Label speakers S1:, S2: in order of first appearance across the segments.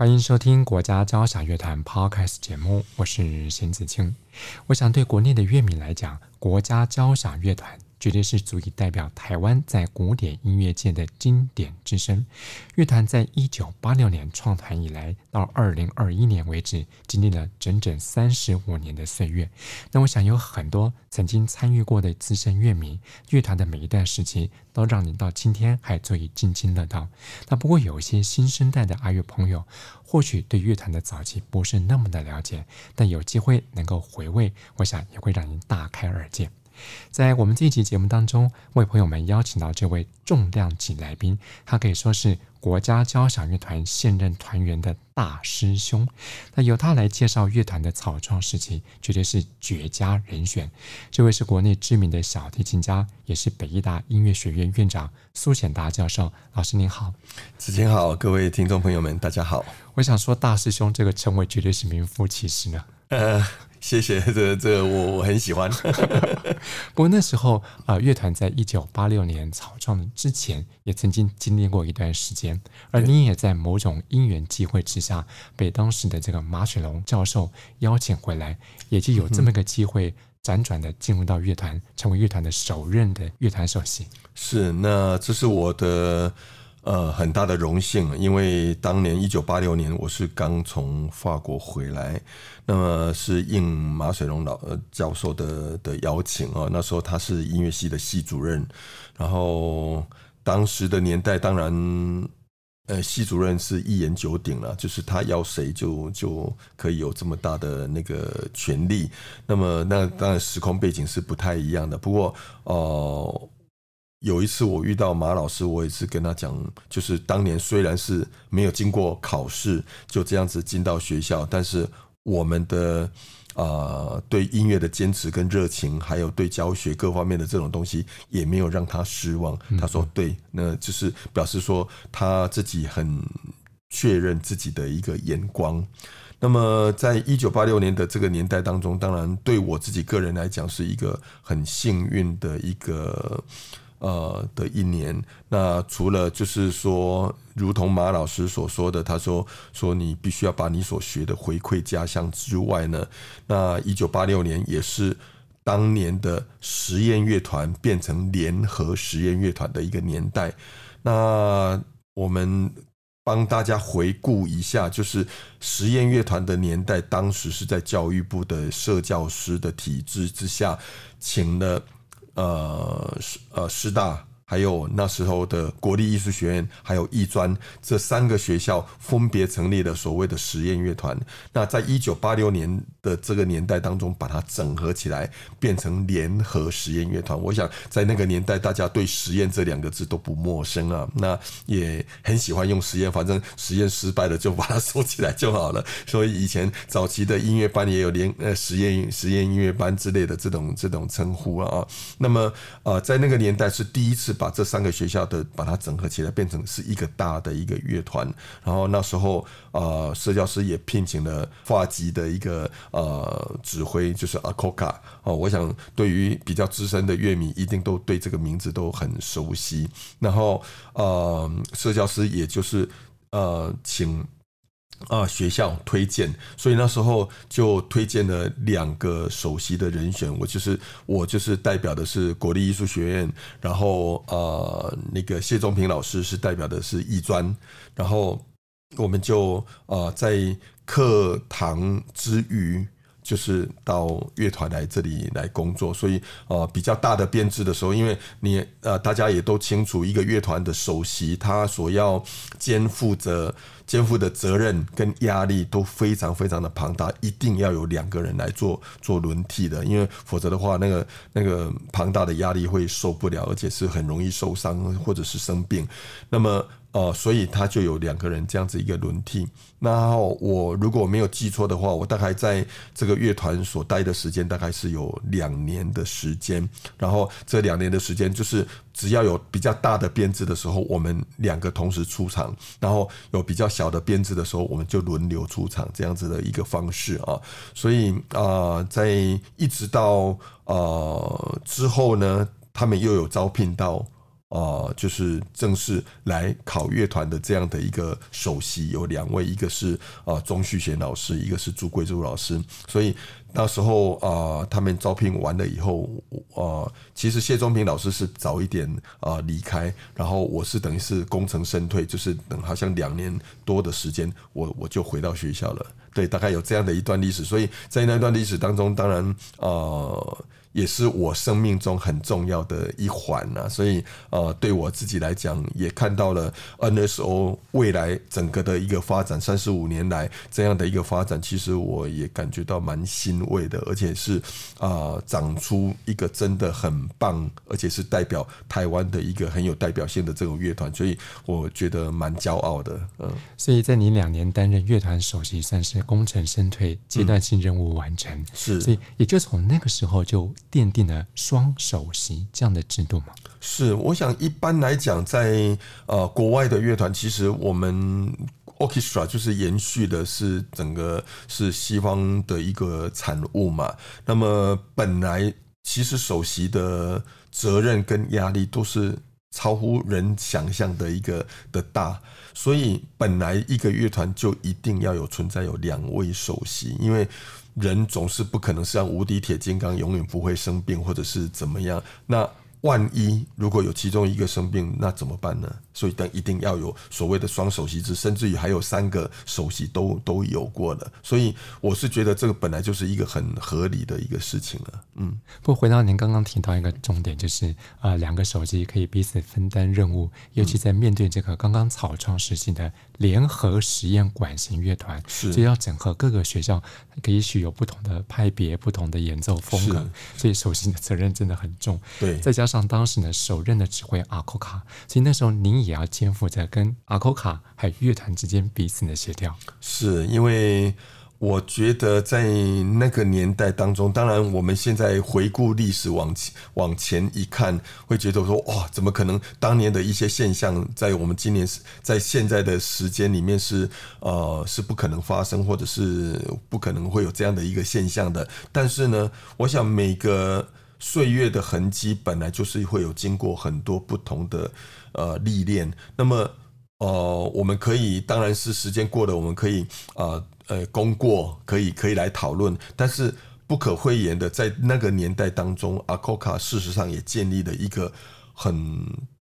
S1: 欢迎收听国家交响乐团 Podcast 节目，我是邢子清。我想对国内的乐迷来讲，国家交响乐团。绝对是足以代表台湾在古典音乐界的经典之声。乐团在一九八六年创团以来，到二零二一年为止，经历了整整三十五年的岁月。那我想有很多曾经参与过的资深乐迷，乐团的每一段时期，都让您到今天还足以津津乐道。那不过有一些新生代的阿乐朋友，或许对乐团的早期不是那么的了解，但有机会能够回味，我想也会让您大开耳界。在我们这一期节目当中，为朋友们邀请到这位重量级来宾，他可以说是国家交响乐团现任团员的大师兄。那由他来介绍乐团的草创时期，绝对是绝佳人选。这位是国内知名的小提琴家，也是北艺大音乐学院院长苏显达教授。老师您好，
S2: 子晴好，各位听众朋友们，大家好。
S1: 我想说，大师兄这个称谓绝对是名副其实呢。
S2: 呃。谢谢，这、这、我我很喜欢。
S1: 不过那时候啊、呃，乐团在一九八六年草创之前，也曾经经历过一段时间。而你也在某种因缘机会之下，被当时的这个马雪龙教授邀请回来，也就有这么个机会，辗转的进入到乐团，成为乐团的首任的乐团首席。
S2: 是，那这是我的。呃，很大的荣幸，因为当年一九八六年我是刚从法国回来，那么是应马水龙老教授的的邀请啊，那时候他是音乐系的系主任，然后当时的年代，当然，呃，系主任是一言九鼎了，就是他要谁就就可以有这么大的那个权力，那么那当然时空背景是不太一样的，不过哦。有一次我遇到马老师，我也是跟他讲，就是当年虽然是没有经过考试就这样子进到学校，但是我们的啊、呃、对音乐的坚持跟热情，还有对教学各方面的这种东西，也没有让他失望。他说对，那就是表示说他自己很确认自己的一个眼光。那么在一九八六年的这个年代当中，当然对我自己个人来讲是一个很幸运的一个。呃的一年，那除了就是说，如同马老师所说的，他说说你必须要把你所学的回馈家乡之外呢，那一九八六年也是当年的实验乐团变成联合实验乐团的一个年代。那我们帮大家回顾一下，就是实验乐团的年代，当时是在教育部的社教师的体制之下，请了。呃，十呃师大，还有那时候的国立艺术学院，还有艺专这三个学校分别成立了所谓的实验乐团。那在一九八六年的这个年代当中，把它整合起来，变成联合实验乐团。我想在那个年代，大家对“实验”这两个字都不陌生啊。那也很喜欢用“实验”，反正实验失败了就把它收起来就好了。所以以前早期的音乐班也有联呃实验实验音乐班之类的这种这种称呼啊。那么呃，在那个年代是第一次把这三个学校的把它整合起来，变成是一个大的一个乐团。然后那时候呃，社教师也聘请了法籍的一个。呃，指挥就是阿科卡哦，我想对于比较资深的乐迷，一定都对这个名字都很熟悉。然后呃，社教师也就是呃，请啊、学校推荐，所以那时候就推荐了两个首席的人选。我就是我就是代表的是国立艺术学院，然后呃，那个谢宗平老师是代表的是艺专，然后我们就呃在。课堂之余，就是到乐团来这里来工作，所以呃比较大的编制的时候，因为你呃大家也都清楚，一个乐团的首席他所要肩负着肩负的责任跟压力都非常非常的庞大，一定要有两个人来做做轮替的，因为否则的话，那个那个庞大的压力会受不了，而且是很容易受伤或者是生病。那么呃，所以他就有两个人这样子一个轮替。然后我如果没有记错的话，我大概在这个乐团所待的时间大概是有两年的时间。然后这两年的时间，就是只要有比较大的编制的时候，我们两个同时出场；然后有比较小的编制的时候，我们就轮流出场，这样子的一个方式啊。所以啊、呃，在一直到呃之后呢，他们又有招聘到。啊、呃，就是正式来考乐团的这样的一个首席有两位，一个是啊钟旭贤老师，一个是朱贵珠老师。所以那时候啊、呃，他们招聘完了以后，啊、呃，其实谢宗平老师是早一点啊离开，然后我是等于是功成身退，就是等好像两年多的时间，我我就回到学校了。对，大概有这样的一段历史。所以在那段历史当中，当然啊。呃也是我生命中很重要的一环呐，所以呃，对我自己来讲，也看到了 NSO 未来整个的一个发展，三十五年来这样的一个发展，其实我也感觉到蛮欣慰的，而且是啊、呃，长出一个真的很棒，而且是代表台湾的一个很有代表性的这种乐团，所以我觉得蛮骄傲的。嗯，
S1: 所以在你两年担任乐团首席，算是功成身退，阶段性任务完成，嗯、是，所以也就从那个时候就。奠定了双首席这样的制度吗？
S2: 是，我想一般来讲，在呃国外的乐团，其实我们 orchestra 就是延续的是整个是西方的一个产物嘛。那么本来其实首席的责任跟压力都是超乎人想象的一个的大，所以本来一个乐团就一定要有存在有两位首席，因为。人总是不可能像无敌铁金刚，永远不会生病，或者是怎么样。那万一如果有其中一个生病，那怎么办呢？所以，但一定要有所谓的双首席制，甚至于还有三个首席都都有过的。所以，我是觉得这个本来就是一个很合理的一个事情了。嗯，
S1: 不过回到您刚刚提到一个重点，就是啊，两个首席可以彼此分担任务，尤其在面对这个刚刚草创时期的联合实验管弦乐团，是就要整合各个学校，可以许有不同的派别、不同的演奏风格，所以首席的责任真的很重。
S2: 对，
S1: 再加上上当时呢，首任的指挥阿库卡，所以那时候您也要肩负着跟阿库卡还有乐团之间彼此的协调。
S2: 是因为我觉得在那个年代当中，当然我们现在回顾历史往前往前一看，会觉得说哇，怎么可能当年的一些现象，在我们今年在现在的时间里面是呃是不可能发生，或者是不可能会有这样的一个现象的。但是呢，我想每个。岁月的痕迹本来就是会有经过很多不同的呃历练，那么呃我们可以当然是时间过了，我们可以呃呃功过可以可以来讨论，但是不可讳言的，在那个年代当中，阿库卡事实上也建立了一个很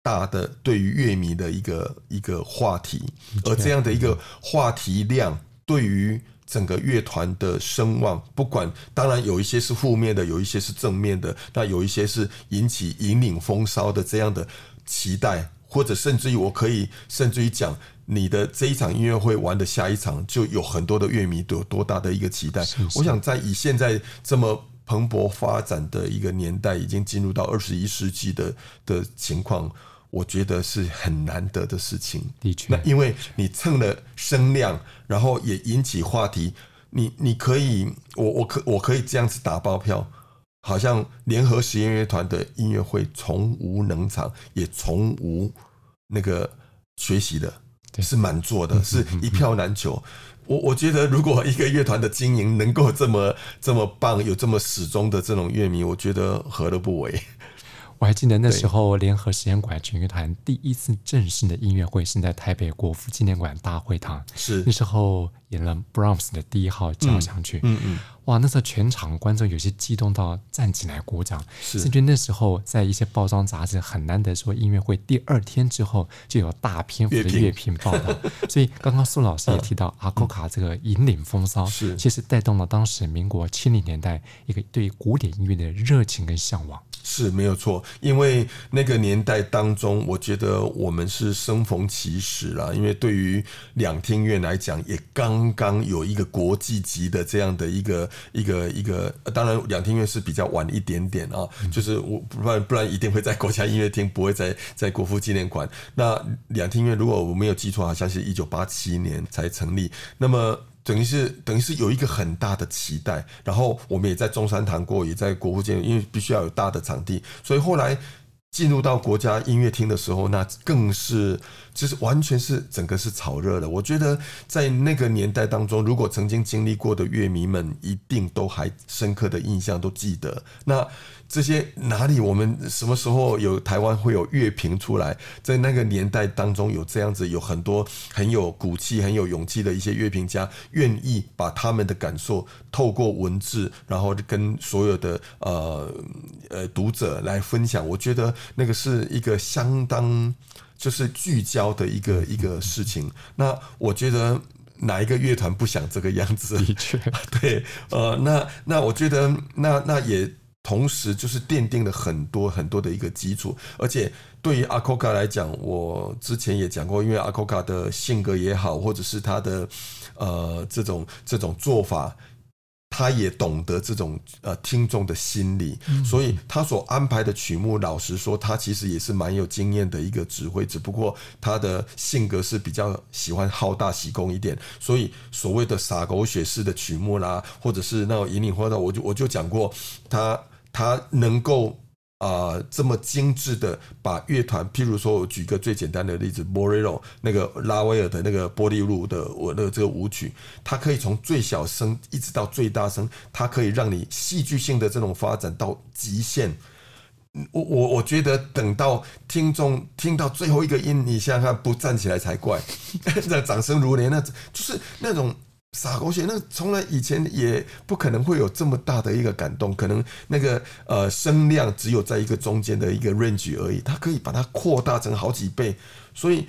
S2: 大的对于乐迷的一个一个话题，而这样的一个话题量对于。整个乐团的声望，不管当然有一些是负面的，有一些是正面的，那有一些是引起引领风骚的这样的期待，或者甚至于我可以甚至于讲，你的这一场音乐会玩的下一场就有很多的乐迷都有多大的一个期待。是是我想在以现在这么蓬勃发展的一个年代，已经进入到二十一世纪的的情况。我觉得是很难得的事情。
S1: 的确，
S2: 那因为你蹭了声量，然后也引起话题，你你可以，我我可我可以这样子打包票，好像联合实验乐团的音乐会从无冷场，也从无那个学习的，是满座的，是一票难求。我我觉得，如果一个乐团的经营能够这么这么棒，有这么始终的这种乐迷，我觉得何乐不为。
S1: 我还记得那时候联合实验管弦乐团第一次正式的音乐会是在台北国父纪念馆大会堂，
S2: 是。
S1: 那时候演了 Brahms 的第一号交响曲，
S2: 嗯嗯，嗯，
S1: 哇，那时候全场观众有些激动到站起来鼓掌，
S2: 是，
S1: 甚至那时候在一些包装杂志很难得说音乐会第二天之后就有大篇幅的乐评。报道，所以刚刚苏老师也提到阿库卡这个引领风骚，
S2: 是，
S1: 其实带动了当时民国七零年代一个对古典音乐的热情跟向往。
S2: 是没有错，因为那个年代当中，我觉得我们是生逢其时啦。因为对于两厅院来讲，也刚刚有一个国际级的这样的一个一个一个。当然，两厅院是比较晚一点点啊，就是我不然不然一定会在国家音乐厅，不会在在国父纪念馆。那两厅院，如果我没有记错，好像是一九八七年才成立。那么。等于是等于是有一个很大的期待，然后我们也在中山堂过，也在国父纪，因为必须要有大的场地，所以后来进入到国家音乐厅的时候，那更是就是完全是整个是炒热的。我觉得在那个年代当中，如果曾经经历过的乐迷们，一定都还深刻的印象都记得。那。这些哪里？我们什么时候有台湾会有乐评出来？在那个年代当中，有这样子有很多很有骨气、很有勇气的一些乐评家，愿意把他们的感受透过文字，然后跟所有的呃呃读者来分享。我觉得那个是一个相当就是聚焦的一个一个事情。那我觉得哪一个乐团不想这个样子？
S1: 的确，
S2: 对，呃，那那我觉得那那也。同时，就是奠定了很多很多的一个基础，而且对于阿库卡来讲，我之前也讲过，因为阿库卡的性格也好，或者是他的呃这种这种做法，他也懂得这种呃听众的心理，所以他所安排的曲目，老实说，他其实也是蛮有经验的一个指挥，只不过他的性格是比较喜欢好大喜功一点，所以所谓的撒狗血式的曲目啦，或者是那种引领花道我就我就讲过他。他能够啊、这么精致的把乐团，譬如说我举个最简单的例子，波雷罗那个拉威尔的那个玻璃路的我的这个舞曲，它可以从最小声一直到最大声，它可以让你戏剧性的这种发展到极限。我我我觉得等到听众听到最后一个音，你想想看，不站起来才怪，那掌声如雷，那就是那种。洒狗血，那从来以前也不可能会有这么大的一个感动，可能那个呃声量只有在一个中间的一个 range 而已，它可以把它扩大成好几倍，所以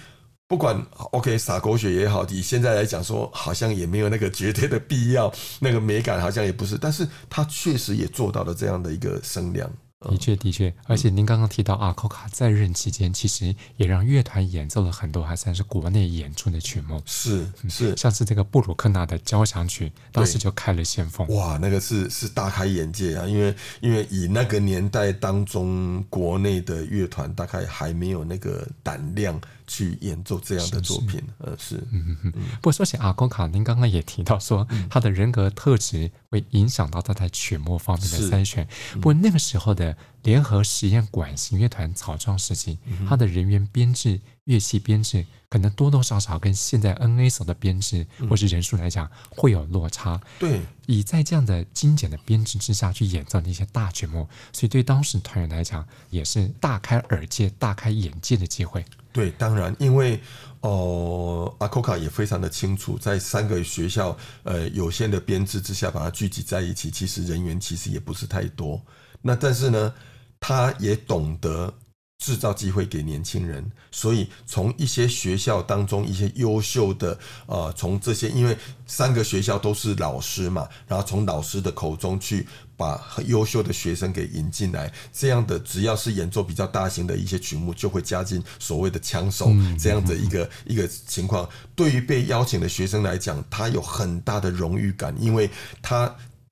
S2: 不管 OK 洒狗血也好，以现在来讲说，好像也没有那个绝对的必要，那个美感好像也不是，但是它确实也做到了这样的一个声量。
S1: 的确，的确，而且您刚刚提到阿库卡在任期间，其实也让乐团演奏了很多还算是国内演出的曲目，
S2: 是是，
S1: 像是这个布鲁克纳的交响曲，当时就开了先锋。
S2: 哇，那个是是大开眼界啊！因为因为以那个年代当中，国内的乐团大概还没有那个胆量。去演奏这样的作品，呃，是，嗯嗯嗯。
S1: 不过说起阿公卡，您刚刚也提到说，他的人格特质会影响到他在曲目方面的筛选。不过那个时候的联合实验管弦乐团草创时期，他的人员编制、乐器编制，可能多多少少跟现在 NA 所的编制或是人数来讲会有落差。
S2: 对，
S1: 以在这样的精简的编制之下去演奏那些大曲目，所以对当时团员来讲也是大开耳界、大开眼界的机会。
S2: 对，当然，因为哦，阿库卡也非常的清楚，在三个学校呃有限的编制之下，把它聚集在一起，其实人员其实也不是太多。那但是呢，他也懂得制造机会给年轻人，所以从一些学校当中一些优秀的呃，从这些因为三个学校都是老师嘛，然后从老师的口中去。把很优秀的学生给引进来，这样的只要是演奏比较大型的一些曲目，就会加进所谓的枪手这样的一个一个情况。对于被邀请的学生来讲，他有很大的荣誉感，因为他。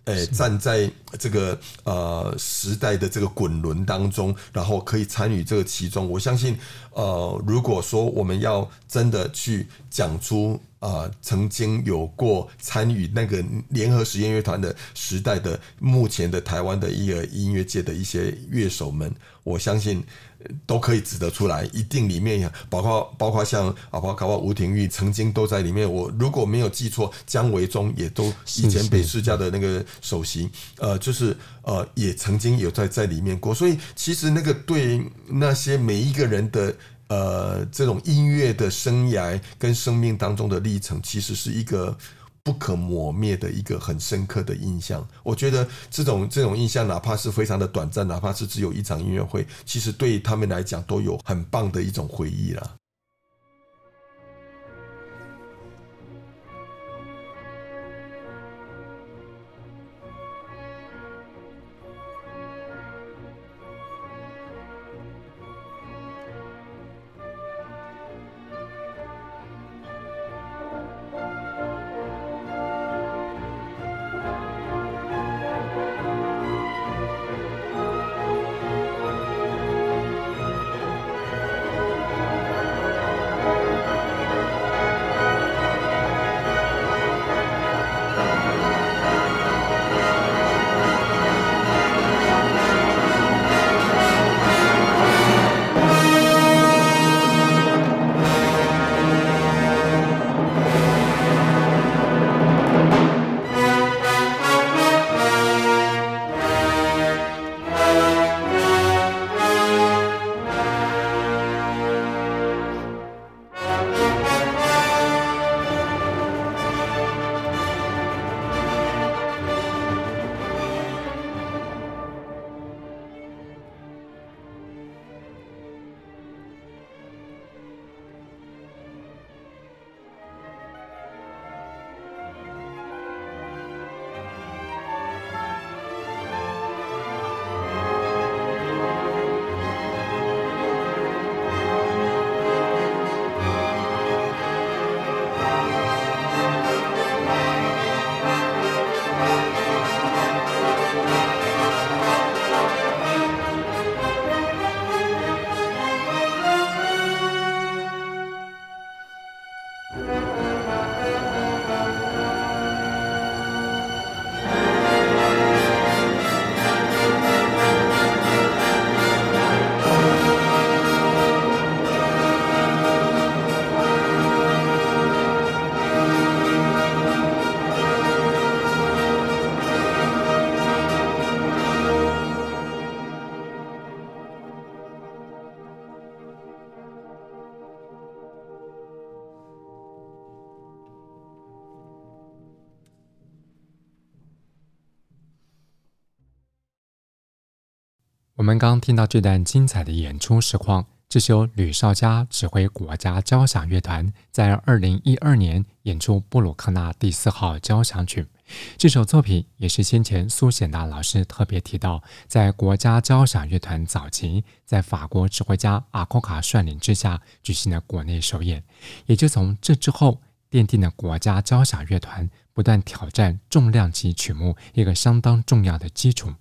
S2: 诶，站在这个呃时代的这个滚轮当中，然后可以参与这个其中。我相信，呃，如果说我们要真的去讲出啊、呃，曾经有过参与那个联合实验乐团的时代的目前的台湾的一个音乐界的一些乐手们，我相信。都可以指得出来，一定里面包括包括像啊，包括吴廷玉曾经都在里面。我如果没有记错，姜维忠也都以前北市家的那个首席，呃，就是呃，也曾经有在在里面过。所以其实那个对那些每一个人的呃这种音乐的生涯跟生命当中的历程，其实是一个。不可磨灭的一个很深刻的印象，我觉得这种这种印象，哪怕是非常的短暂，哪怕是只有一场音乐会，其实对他们来讲都有很棒的一种回忆了。
S1: 刚刚听到这段精彩的演出实况，这是由吕绍嘉指挥国家交响乐团在二零一二年演出布鲁克纳第四号交响曲。这首作品也是先前苏显达老师特别提到，在国家交响乐团早期在法国指挥家阿库卡率领之下举行的国内首演，也就从这之后奠定了国家交响乐团不断挑战重量级曲目一个相当重要的基础。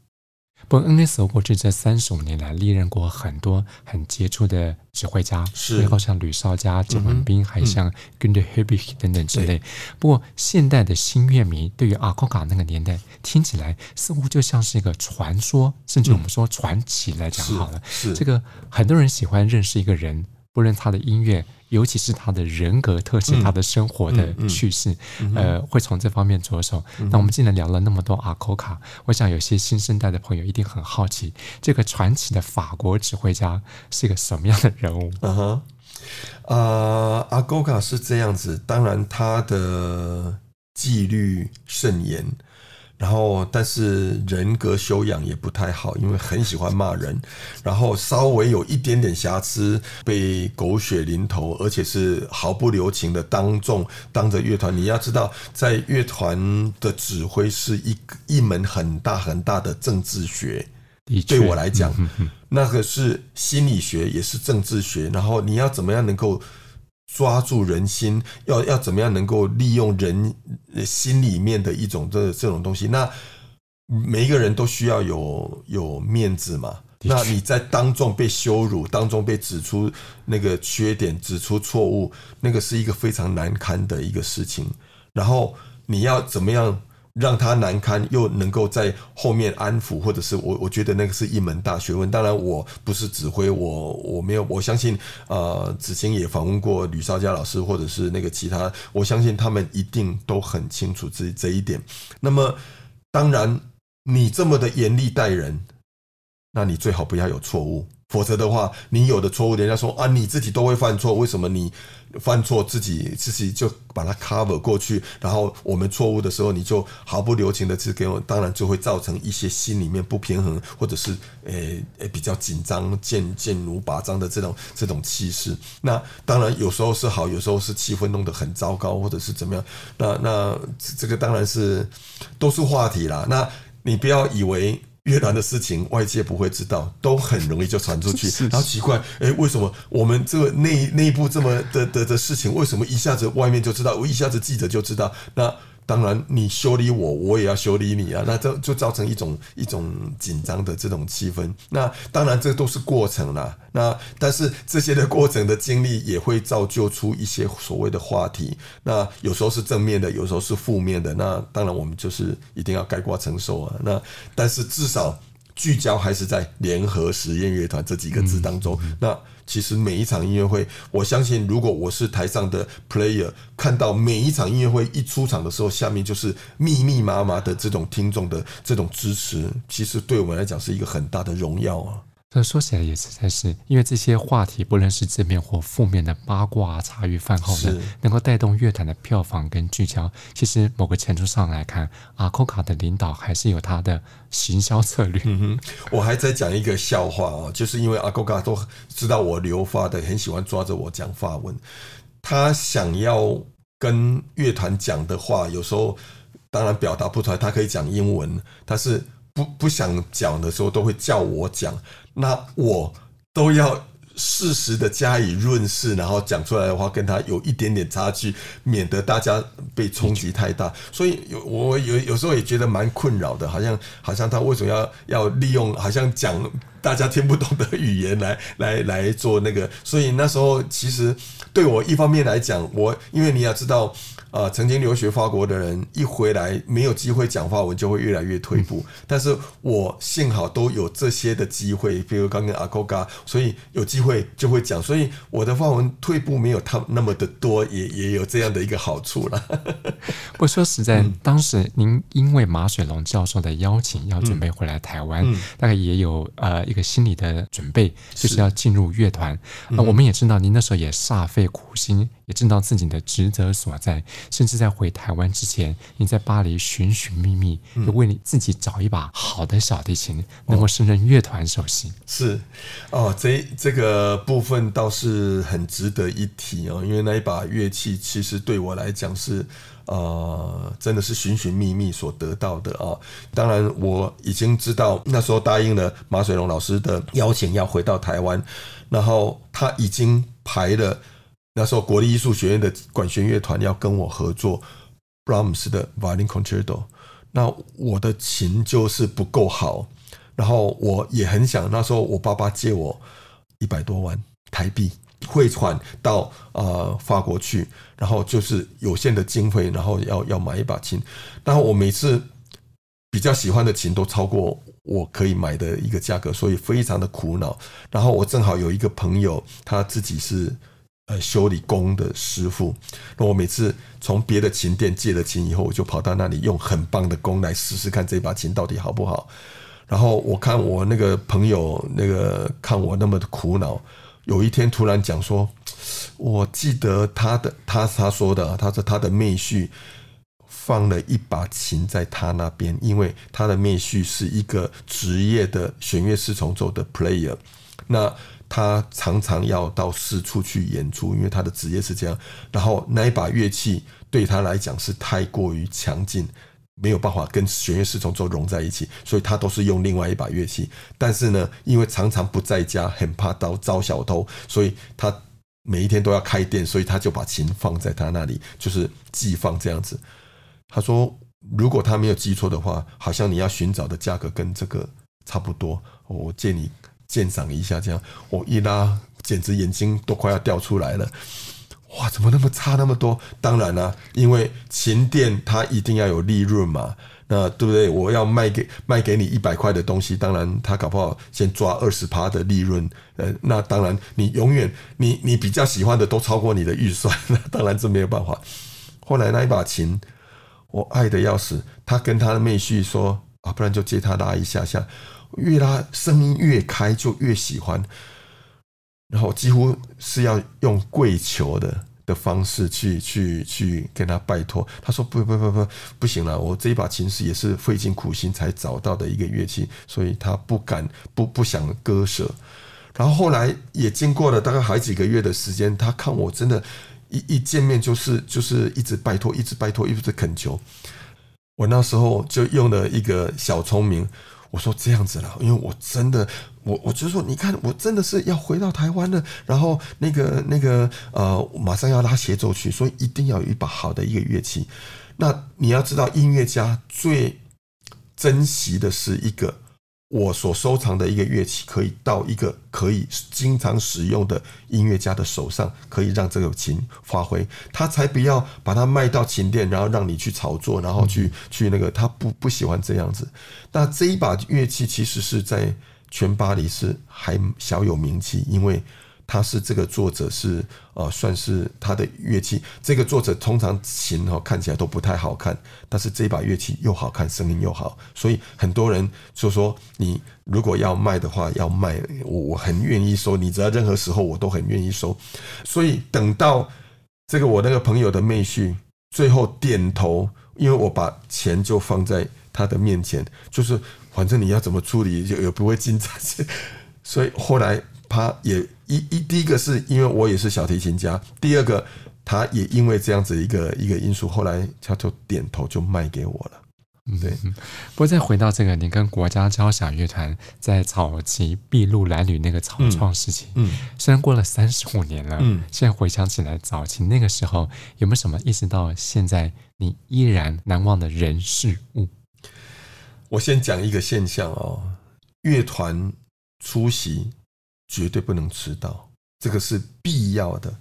S1: 不过，NSO 过去这三十五年来历任过很多很杰出的指挥家，
S2: 是，
S1: 然后像吕绍佳、简文彬，还像 Günter Helbig 等等之
S2: 类。
S1: 不过，现代的新乐迷对于阿库卡那个年代听起来似乎就像是一个传说，甚至我们说传奇来讲好了。
S2: 是，是
S1: 这个很多人喜欢认识一个人，不论他的音乐。尤其是他的人格特质，嗯、他的生活的趣事，嗯嗯、呃，会从这方面着手。嗯、那我们既然聊了那么多阿科卡，我想有些新生代的朋友一定很好奇，这个传奇的法国指挥家是一个什么样的人物？
S2: 嗯哼，呃，阿科卡是这样子，当然他的纪律甚严。然后，但是人格修养也不太好，因为很喜欢骂人，然后稍微有一点点瑕疵，被狗血淋头，而且是毫不留情的当众当着乐团。你要知道，在乐团的指挥是一一门很大很大的政治
S1: 学。
S2: 对我
S1: 来讲，
S2: 那个是心理学，也是政治学。然后你要怎么样能够？抓住人心，要要怎么样能够利用人心里面的一种这这种东西？那每一个人都需要有有面子嘛。那你在当众被羞辱，当众被指出那个缺点，指出错误，那个是一个非常难堪的一个事情。然后你要怎么样？让他难堪，又能够在后面安抚，或者是我，我觉得那个是一门大学问。当然，我不是指挥，我我没有，我相信，呃，子晴也访问过吕绍佳老师，或者是那个其他，我相信他们一定都很清楚这这一点。那么，当然，你这么的严厉待人，那你最好不要有错误。否则的话，你有的错误，人家说啊，你自己都会犯错，为什么你犯错自己自己就把它 cover 过去？然后我们错误的时候，你就毫不留情的去给我，当然就会造成一些心里面不平衡，或者是诶诶比较紧张、剑剑如拔张的这种这种气势。那当然有时候是好，有时候是气氛弄得很糟糕，或者是怎么样。那那这个当然是都是话题啦。那你不要以为。乐团的事情外界不会知道，都很容易就传出去。然后奇怪，哎，为什么我们这个内内部这么的的的事情，为什么一下子外面就知道，我一下子记者就知道？那。当然，你修理我，我也要修理你啊！那这就造成一种一种紧张的这种气氛。那当然，这都是过程啦。那但是这些的过程的经历也会造就出一些所谓的话题。那有时候是正面的，有时候是负面的。那当然，我们就是一定要概括承受啊。那但是至少。聚焦还是在联合实验乐团这几个字当中。那其实每一场音乐会，我相信如果我是台上的 player，看到每一场音乐会一出场的时候，下面就是密密麻麻的这种听众的这种支持，其实对我们来讲是一个很大的荣耀啊。
S1: 这说起来也实在是，因为这些话题不论是正面或负面的八卦、茶余饭后呢，能够带动乐团的票房跟聚焦。其实某个程度上来看，阿库卡的领导还是有他的行销策略。
S2: 嗯哼，我还在讲一个笑话哦，就是因为阿库卡都知道我留发的，很喜欢抓着我讲法文。他想要跟乐团讲的话，有时候当然表达不出来，他可以讲英文，他是不不想讲的时候，都会叫我讲。那我都要适时的加以润饰，然后讲出来的话跟他有一点点差距，免得大家被冲击太大。所以有我有有时候也觉得蛮困扰的，好像好像他为什么要要利用好像讲大家听不懂的语言来 来来做那个？所以那时候其实对我一方面来讲，我因为你要知道。啊，曾经留学法国的人一回来没有机会讲法文，就会越来越退步。但是我幸好都有这些的机会，比如刚跟阿科卡，所以有机会就会讲，所以我的法文退步没有他那么的多，也也有这样的一个好处了。
S1: 不说实在，嗯、当时您因为马水龙教授的邀请要准备回来台湾，嗯、大概也有呃一个个心理的准备，就是要进入乐团。那、嗯、我们也知道，您那时候也煞费苦心，也知道自己的职责所在，甚至在回台湾之前，你在巴黎寻寻觅觅，就为你自己找一把好的小提琴，能够胜任乐团首席。
S2: 是哦，这这个部分倒是很值得一提哦，因为那一把乐器其实对我来讲是。呃，真的是寻寻觅觅所得到的啊！当然，我已经知道那时候答应了马水龙老师的邀请，要回到台湾，然后他已经排了那时候国立艺术学院的管弦乐团要跟我合作 Brahms 的 Violin Concerto。那我的琴就是不够好，然后我也很想，那时候我爸爸借我一百多万台币。汇款到呃法国去，然后就是有限的经费，然后要要买一把琴。然后我每次比较喜欢的琴都超过我可以买的一个价格，所以非常的苦恼。然后我正好有一个朋友，他自己是呃修理工的师傅。那我每次从别的琴店借了琴以后，我就跑到那里用很棒的工来试试看这把琴到底好不好。然后我看我那个朋友那个看我那么的苦恼。有一天突然讲说，我记得他的他他说的，他说他的妹婿放了一把琴在他那边，因为他的妹婿是一个职业的弦乐四重奏的 player，那他常常要到四处去演出，因为他的职业是这样，然后那一把乐器对他来讲是太过于强劲。没有办法跟弦乐四重奏融在一起，所以他都是用另外一把乐器。但是呢，因为常常不在家，很怕遭遭小偷，所以他每一天都要开店，所以他就把琴放在他那里，就是寄放这样子。他说，如果他没有记错的话，好像你要寻找的价格跟这个差不多。我借你鉴赏一下，这样我一拉，简直眼睛都快要掉出来了。哇，怎么那么差那么多？当然啦、因为琴店它一定要有利润嘛，那对不对？我要卖给卖给你一百块的东西，当然他搞不好先抓二十趴的利润。呃，那当然你永远你你比较喜欢的都超过你的预算，那当然这没有办法。后来那一把琴，我爱得要死，他跟他的妹婿说啊，不然就借他拉一下下，越拉声音越开就越喜欢。然后几乎是要用跪求的的方式去去去跟他拜托。他说不不不不不行了，我这一把琴是也是费尽苦心才找到的一个乐器，所以他不敢不不想割舍。然后后来也经过了大概好几个月的时间，他看我真的，一一见面就是就是一直拜托，一直拜托，一直恳求。我那时候就用了一个小聪明。我说这样子了，因为我真的，我我就说，你看，我真的是要回到台湾了，然后那个那个呃，马上要拉协奏曲，所以一定要有一把好的一个乐器。那你要知道，音乐家最珍惜的是一个。我所收藏的一个乐器，可以到一个可以经常使用的音乐家的手上，可以让这个琴发挥。他才不要把它卖到琴店，然后让你去炒作，然后去去那个，他不不喜欢这样子。那这一把乐器其实是在全巴黎是还小有名气，因为。他是这个作者是呃，算是他的乐器。这个作者通常琴哈看起来都不太好看，但是这把乐器又好看，声音又好，所以很多人就说，你如果要卖的话，要卖，我我很愿意收，你只要任何时候我都很愿意收。所以等到这个我那个朋友的妹婿最后点头，因为我把钱就放在他的面前，就是反正你要怎么处理也也不会进展，所以后来。他也一一第一个是因为我也是小提琴家，第二个他也因为这样子一个一个因素，后来他就点头就卖给我了。嗯，对。
S1: 不过再回到这个，你跟国家交响乐团在早期筚路蓝缕那个草创时期，嗯，虽然过了三十五年了，嗯，现在回想起来，早期那个时候有没有什么一直到现在你依然难忘的人事物？
S2: 我先讲一个现象哦，乐团出席。绝对不能迟到，这个是必要的，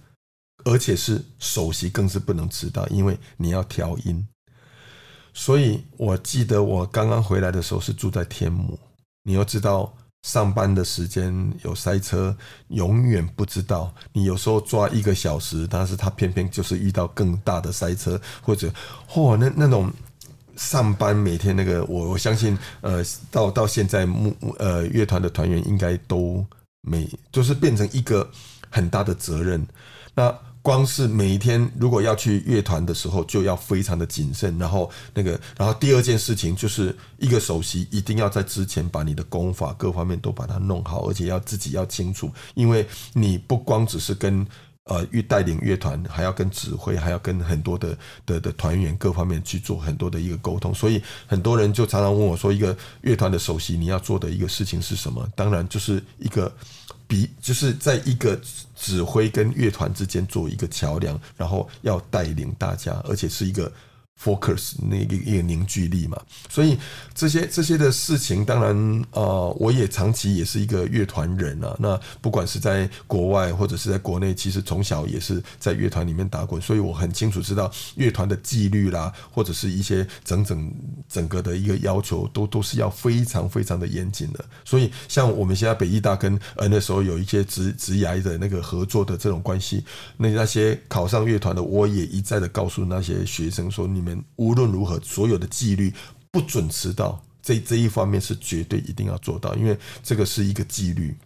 S2: 而且是首席更是不能迟到，因为你要调音。所以我记得我刚刚回来的时候是住在天母，你要知道上班的时间有塞车，永远不知道。你有时候抓一个小时，但是他偏偏就是遇到更大的塞车，或者嚯、那那种上班每天那个，我我相信，呃，到到现在，木呃乐团的团员应该都每，就是变成一个很大的责任。那光是每一天如果要去乐团的时候，就要非常的谨慎。然后那个，然后第二件事情就是一个首席一定要在之前把你的功法各方面都把它弄好，而且要自己要清楚，因为你不光只是跟。呃，与带领乐团，还要跟指挥，还要跟很多的的的团员各方面去做很多的一个沟通，所以很多人就常常问我说，一个乐团的首席你要做的一个事情是什么？当然就是一个比，就是在一个指挥跟乐团之间做一个桥梁，然后要带领大家，而且是一个。Focus 那个一个凝聚力嘛，所以这些这些的事情，当然呃，我也长期也是一个乐团人啊。那不管是在国外或者是在国内，其实从小也是在乐团里面打滚，所以我很清楚知道乐团的纪律啦，或者是一些整整整个的一个要求，都都是要非常非常的严谨的。所以像我们现在北艺大跟呃那时候有一些职职涯的那个合作的这种关系，那那些考上乐团的，我也一再的告诉那些学生说你。无论如何，所有的纪律不准迟到，这这一方面是绝对一定要做到，因为这个是一个纪律，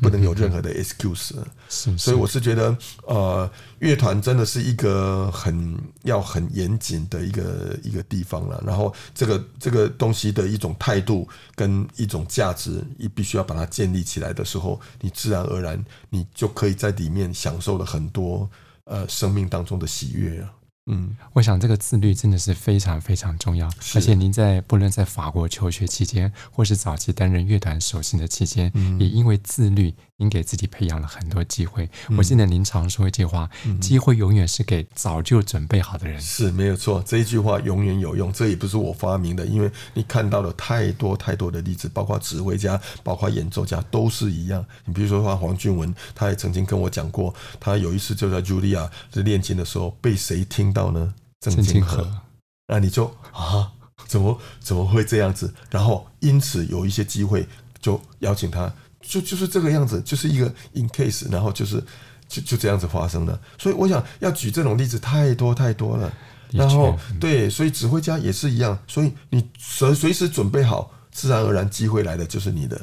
S2: 不能有任何的 excuse。是，所以我是觉得，呃，乐团真的是一个很要很严谨的一个一个地方了。然后，这个这个东西的一种态度跟一种价值，你必须要把它建立起来的时候，你自然而然你就可以在里面享受了很多呃生命当中的喜悦啊。嗯，
S1: 我想这个自律真的是非常非常重要。而且您在不论在法国求学期间，或是早期担任乐团首席的期间，嗯、也因为自律，您给自己培养了很多机会。嗯、我记得您常说一句话：“嗯、机会永远是给早就准备好的人。”
S2: 是没有错，这一句话永远有用。这也不是我发明的，因为你看到了太多太多的例子，包括指挥家，包括演奏家，都是一样。你比如说，黄俊文，他也曾经跟我讲过，他有一次就在茱莉亚在练琴的时候，被谁听到？呢，郑敬和，那你就啊，怎么怎么会这样子？然后因此有一些机会就邀请他，就就是这个样子，就是一个 in case，然后就是就就这样子发生了。所以我想要举这种例子太多太多了。然后对，所以指挥家也是一样，所以你随随时准备好，自然而然机会来的就是你的。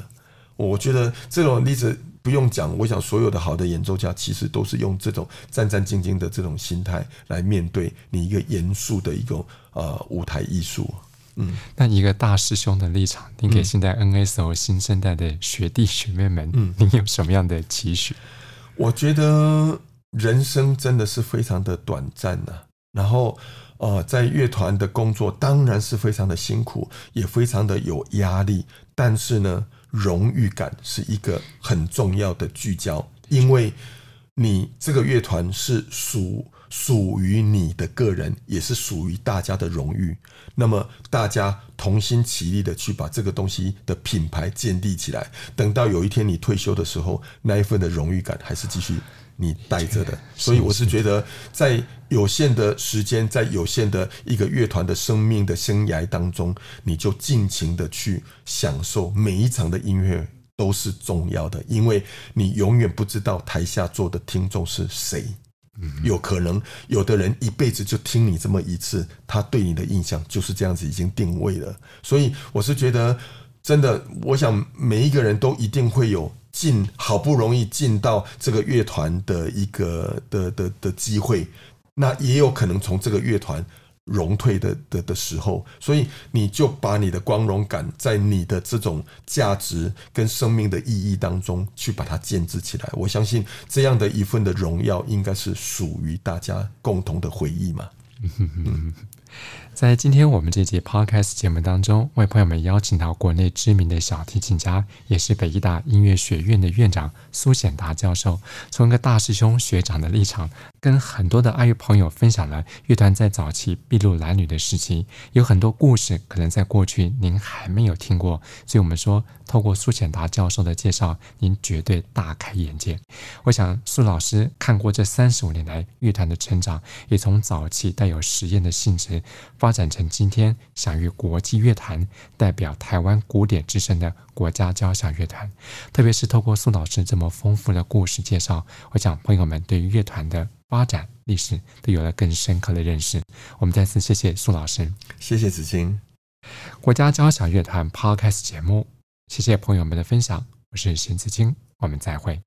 S2: 我觉得这种例子。不用讲，我想所有的好的演奏家其实都是用这种战战兢兢的这种心态来面对你一个严肃的一个呃舞台艺术。嗯，
S1: 那一个大师兄的立场，您给现在 NSO 新生代的学弟学妹们，嗯，你有什么样的期许？
S2: 我觉得人生真的是非常的短暂呐、啊，然后呃，在乐团的工作当然是非常的辛苦，也非常的有压力，但是呢。荣誉感是一个很重要的聚焦，因为你这个乐团是属属于你的个人，也是属于大家的荣誉。那么大家同心齐力的去把这个东西的品牌建立起来，等到有一天你退休的时候，那一份的荣誉感还是继续。你带着的，所以我是觉得，在有限的时间，在有限的一个乐团的生命的生涯当中，你就尽情的去享受每一场的音乐都是重要的，因为你永远不知道台下坐的听众是谁，有可能有的人一辈子就听你这么一次，他对你的印象就是这样子已经定位了，所以我是觉得，真的，我想每一个人都一定会有。进好不容易进到这个乐团的一个的的的机会，那也有可能从这个乐团荣退的的的时候，所以你就把你的光荣感在你的这种价值跟生命的意义当中去把它建置起来。我相信这样的一份的荣耀，应该是属于大家共同的回忆嘛。
S1: 在今天我们这节 Podcast 节目当中，为朋友们邀请到国内知名的小提琴家，也是北艺大音乐学院的院长苏显达教授，从一个大师兄学长的立场，跟很多的爱乐朋友分享了乐团在早期筚路蓝缕的时期，有很多故事，可能在过去您还没有听过，所以我们说，透过苏显达教授的介绍，您绝对大开眼界。我想苏老师看过这三十五年来乐团的成长，也从早期带有实验的性质。展成今天享誉国际乐坛、代表台湾古典之声的国家交响乐团，特别是透过宋老师这么丰富的故事介绍，我想朋友们对于乐团的发展历史都有了更深刻的认识。我们再次谢谢宋老师，
S2: 谢谢子清。
S1: 国家交响乐团 Podcast 节目，谢谢朋友们的分享，我是邢子清，我们再会。